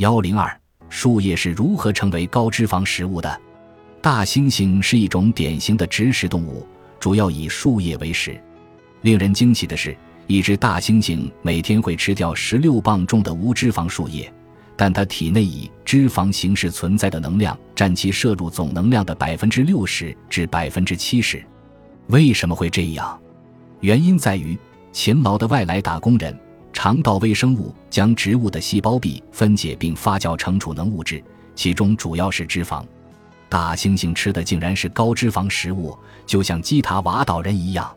幺零二，树叶是如何成为高脂肪食物的？大猩猩是一种典型的植食动物，主要以树叶为食。令人惊奇的是，一只大猩猩每天会吃掉十六磅重的无脂肪树叶，但它体内以脂肪形式存在的能量占其摄入总能量的百分之六十至百分之七十。为什么会这样？原因在于勤劳的外来打工人。肠道微生物将植物的细胞壁分解并发酵成储能物质，其中主要是脂肪。大猩猩吃的竟然是高脂肪食物，就像基塔瓦岛人一样。